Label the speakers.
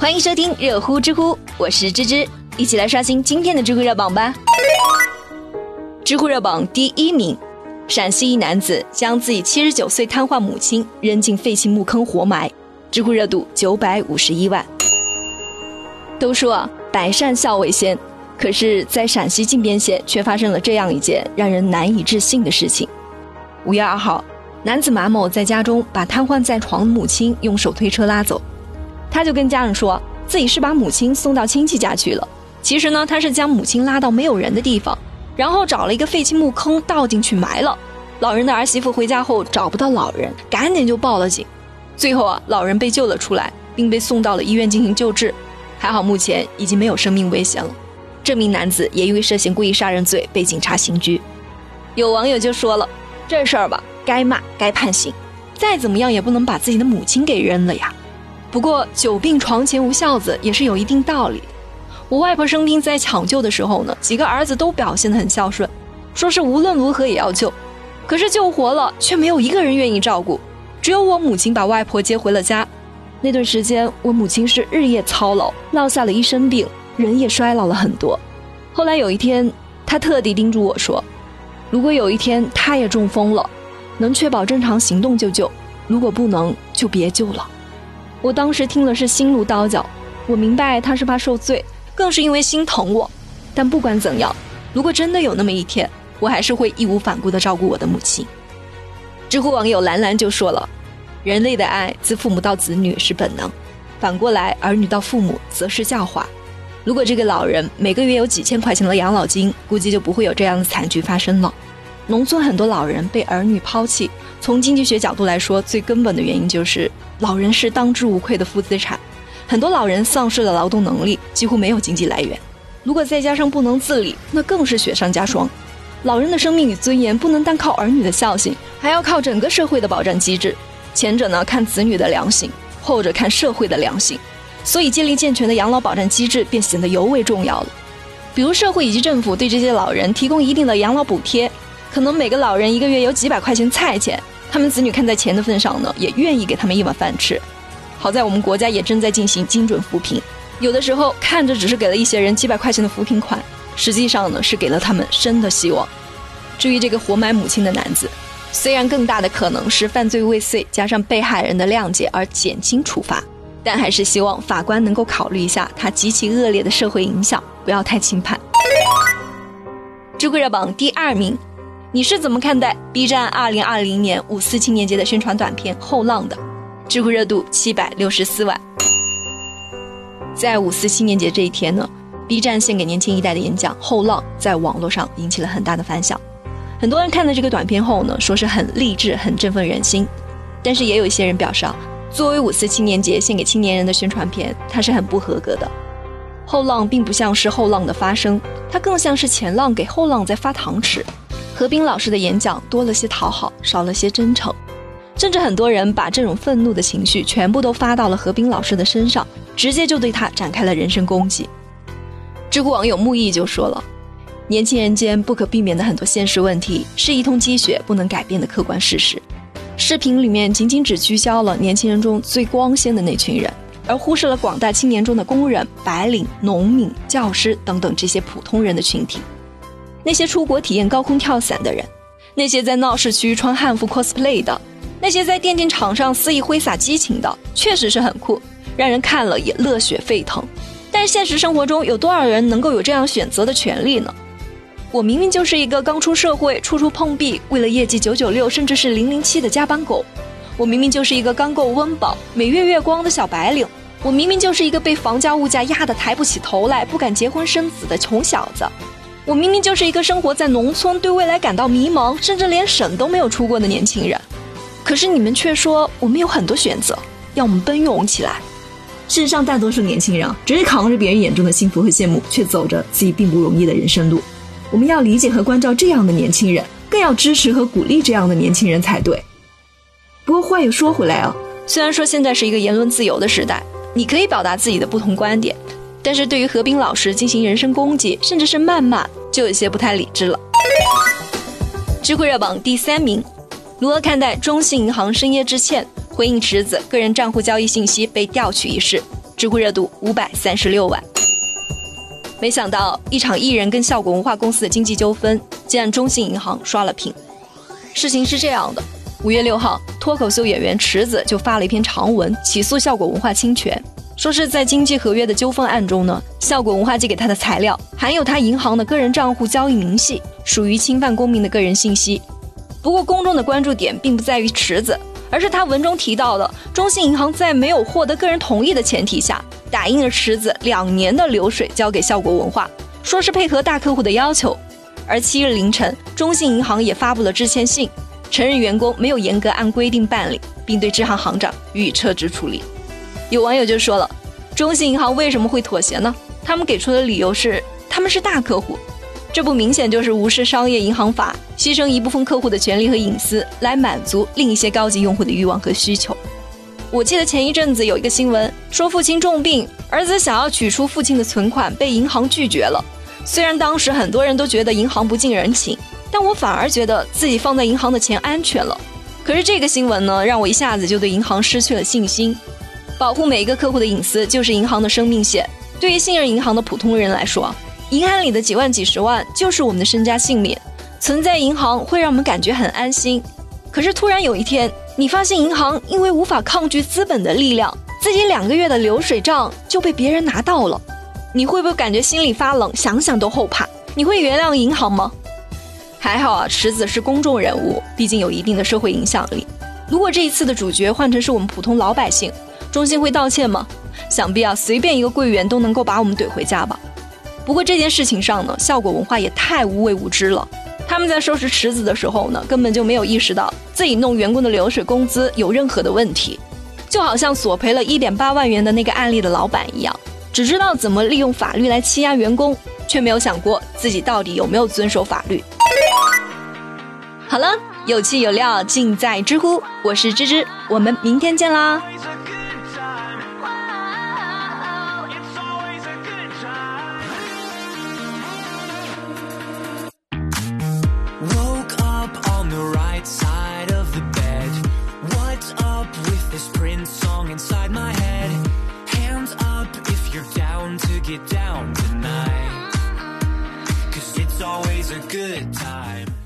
Speaker 1: 欢迎收听热乎知乎，我是芝芝，一起来刷新今天的知乎热榜吧。知乎热榜第一名，陕西一男子将自己七十九岁瘫痪母亲扔进废弃墓坑活埋，知乎热度九百五十一万。都说，百善孝为先，可是，在陕西靖边县却发生了这样一件让人难以置信的事情。五月二号，男子马某在家中把瘫痪在床的母亲用手推车拉走。他就跟家人说自己是把母亲送到亲戚家去了，其实呢，他是将母亲拉到没有人的地方，然后找了一个废弃墓坑倒进去埋了。老人的儿媳妇回家后找不到老人，赶紧就报了警。最后啊，老人被救了出来，并被送到了医院进行救治，还好目前已经没有生命危险了。这名男子也因为涉嫌故意杀人罪被警察刑拘。有网友就说了，这事儿吧，该骂该判刑，再怎么样也不能把自己的母亲给扔了呀。不过久病床前无孝子也是有一定道理。我外婆生病在抢救的时候呢，几个儿子都表现得很孝顺，说是无论如何也要救。可是救活了，却没有一个人愿意照顾，只有我母亲把外婆接回了家。那段时间，我母亲是日夜操劳，落下了一身病，人也衰老了很多。后来有一天，她特地叮嘱我说：“如果有一天她也中风了，能确保正常行动就救；如果不能，就别救了。”我当时听了是心如刀绞，我明白他是怕受罪，更是因为心疼我。但不管怎样，如果真的有那么一天，我还是会义无反顾地照顾我的母亲。知乎网友兰兰就说了：“人类的爱自父母到子女是本能，反过来儿女到父母则是教化。如果这个老人每个月有几千块钱的养老金，估计就不会有这样的惨剧发生了。农村很多老人被儿女抛弃，从经济学角度来说，最根本的原因就是。”老人是当之无愧的负资产，很多老人丧失了劳动能力，几乎没有经济来源。如果再加上不能自理，那更是雪上加霜。老人的生命与尊严不能单靠儿女的孝心，还要靠整个社会的保障机制。前者呢看子女的良心，后者看社会的良心。所以建立健全的养老保障机制便显得尤为重要了。比如社会以及政府对这些老人提供一定的养老补贴，可能每个老人一个月有几百块钱菜钱。他们子女看在钱的份上呢，也愿意给他们一碗饭吃。好在我们国家也正在进行精准扶贫，有的时候看着只是给了一些人几百块钱的扶贫款，实际上呢是给了他们生的希望。至于这个活埋母亲的男子，虽然更大的可能是犯罪未遂加上被害人的谅解而减轻处罚，但还是希望法官能够考虑一下他极其恶劣的社会影响，不要太轻判。知乎热榜第二名。你是怎么看待 B 站二零二零年五四青年节的宣传短片《后浪》的？知乎热度七百六十四万。在五四青年节这一天呢，B 站献给年轻一代的演讲《后浪》在网络上引起了很大的反响。很多人看了这个短片后呢，说是很励志、很振奋人心。但是也有一些人表示啊，作为五四青年节献给青年人的宣传片，它是很不合格的。《后浪》并不像是后浪的发声，它更像是前浪给后浪在发糖吃。何冰老师的演讲多了些讨好，少了些真诚，甚至很多人把这种愤怒的情绪全部都发到了何冰老师的身上，直接就对他展开了人身攻击。知乎网友木易就说了：“年轻人间不可避免的很多现实问题，是一通积雪不能改变的客观事实。”视频里面仅仅只聚焦了年轻人中最光鲜的那群人，而忽视了广大青年中的工人、白领、农民、教师等等这些普通人的群体。那些出国体验高空跳伞的人，那些在闹市区穿汉服 cosplay 的，那些在电竞场上肆意挥洒激情的，确实是很酷，让人看了也热血沸腾。但现实生活中有多少人能够有这样选择的权利呢？我明明就是一个刚出社会、处处碰壁、为了业绩九九六甚至是零零七的加班狗；我明明就是一个刚够温饱、每月月光的小白领；我明明就是一个被房价物价压得抬不起头来、不敢结婚生子的穷小子。我明明就是一个生活在农村、对未来感到迷茫，甚至连省都没有出过的年轻人，可是你们却说我们有很多选择，要我们奔涌起来。事实上，大多数年轻人，只是扛着别人眼中的幸福和羡慕，却走着自己并不容易的人生路。我们要理解和关照这样的年轻人，更要支持和鼓励这样的年轻人才对。不过话又说回来啊，虽然说现在是一个言论自由的时代，你可以表达自己的不同观点。但是对于何冰老师进行人身攻击，甚至是谩骂，就有些不太理智了。知乎热榜第三名，如何看待中信银行深夜致歉回应池子个人账户交易信息被调取一事？知乎热度五百三十六万。没想到一场艺人跟效果文化公司的经济纠纷，竟然中信银行刷了屏。事情是这样的，五月六号，脱口秀演员池子就发了一篇长文起诉效果文化侵权，说是在经济合约的纠纷案中呢，效果文化寄给他的材料含有他银行的个人账户交易明细，属于侵犯公民的个人信息。不过公众的关注点并不在于池子，而是他文中提到的中信银行在没有获得个人同意的前提下。打印了池子两年的流水交给效果文化，说是配合大客户的要求。而七日凌晨，中信银行也发布了致歉信，承认员工没有严格按规定办理，并对支行行长予以撤职处理。有网友就说了，中信银行为什么会妥协呢？他们给出的理由是他们是大客户，这不明显就是无视商业银行法，牺牲一部分客户的权利和隐私，来满足另一些高级用户的欲望和需求。我记得前一阵子有一个新闻，说父亲重病，儿子想要取出父亲的存款，被银行拒绝了。虽然当时很多人都觉得银行不近人情，但我反而觉得自己放在银行的钱安全了。可是这个新闻呢，让我一下子就对银行失去了信心。保护每一个客户的隐私就是银行的生命线。对于信任银行的普通人来说，银行里的几万几十万就是我们的身家性命，存在银行会让我们感觉很安心。可是突然有一天。你发现银行因为无法抗拒资本的力量，自己两个月的流水账就被别人拿到了，你会不会感觉心里发冷？想想都后怕。你会原谅银行吗？还好啊，池子是公众人物，毕竟有一定的社会影响力。如果这一次的主角换成是我们普通老百姓，中心会道歉吗？想必啊，随便一个柜员都能够把我们怼回家吧。不过这件事情上呢，效果文化也太无畏无知了。他们在收拾池子的时候呢，根本就没有意识到自己弄员工的流水工资有任何的问题，就好像索赔了一点八万元的那个案例的老板一样，只知道怎么利用法律来欺压员工，却没有想过自己到底有没有遵守法律。好了，有气有料尽在知乎，我是芝芝，我们明天见啦。song inside my head. Hands up if you're down to get down tonight. Cause it's always a good time.